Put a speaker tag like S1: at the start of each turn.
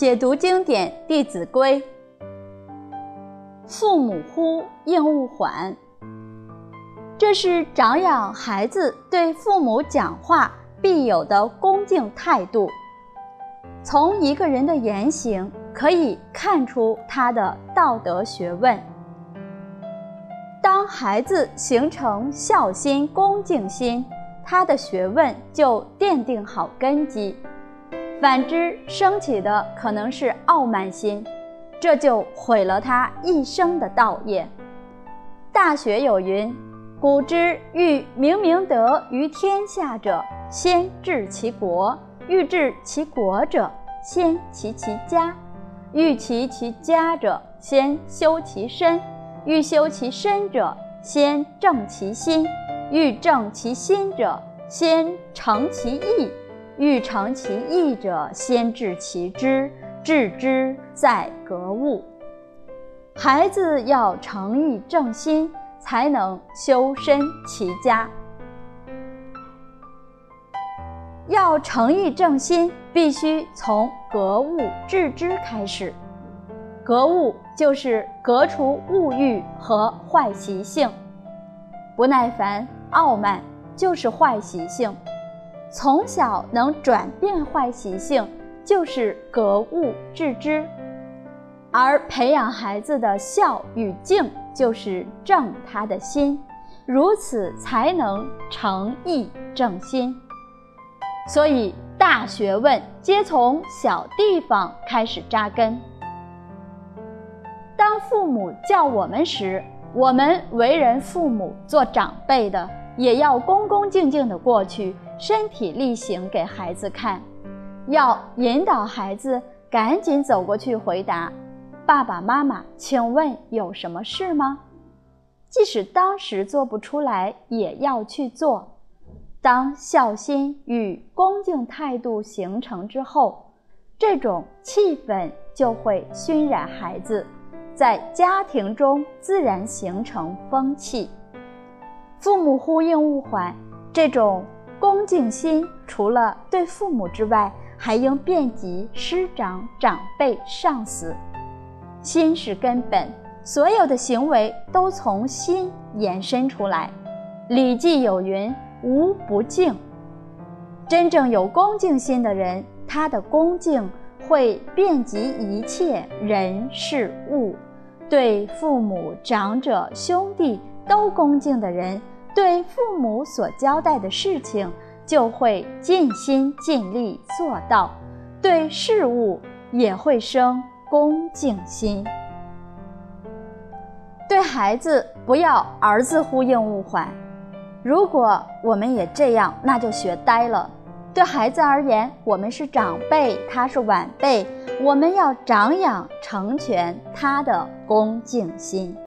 S1: 解读经典《弟子规》：父母呼，应勿缓。这是长养孩子对父母讲话必有的恭敬态度。从一个人的言行可以看出他的道德学问。当孩子形成孝心、恭敬心，他的学问就奠定好根基。反之，升起的可能是傲慢心，这就毁了他一生的道业。大学有云：“古之欲明明德于天下者，先治其国；欲治其国者，先齐其家；欲齐其家者，先修其身；欲修其身者，先正其心；欲正其心者，先诚其意。”欲成其意者，先治其知，治之在格物。孩子要诚意正心，才能修身齐家。要诚意正心，必须从格物致知开始。格物就是革除物欲和坏习性，不耐烦、傲慢就是坏习性。从小能转变坏习性，就是格物致知；而培养孩子的孝与敬，就是正他的心，如此才能诚意正心。所以，大学问皆从小地方开始扎根。当父母叫我们时，我们为人父母、做长辈的，也要恭恭敬敬地过去。身体力行给孩子看，要引导孩子赶紧走过去回答：“爸爸妈妈，请问有什么事吗？”即使当时做不出来，也要去做。当孝心与恭敬态度形成之后，这种气氛就会熏染孩子，在家庭中自然形成风气。父母呼应勿缓，这种。恭敬心除了对父母之外，还应遍及师长、长辈、上司。心是根本，所有的行为都从心延伸出来。《礼记》有云：“无不敬。”真正有恭敬心的人，他的恭敬会遍及一切人事物。对父母、长者、兄弟都恭敬的人。对父母所交代的事情，就会尽心尽力做到；对事物也会生恭敬心。对孩子，不要儿子呼应勿缓。如果我们也这样，那就学呆了。对孩子而言，我们是长辈，他是晚辈，我们要长养成全他的恭敬心。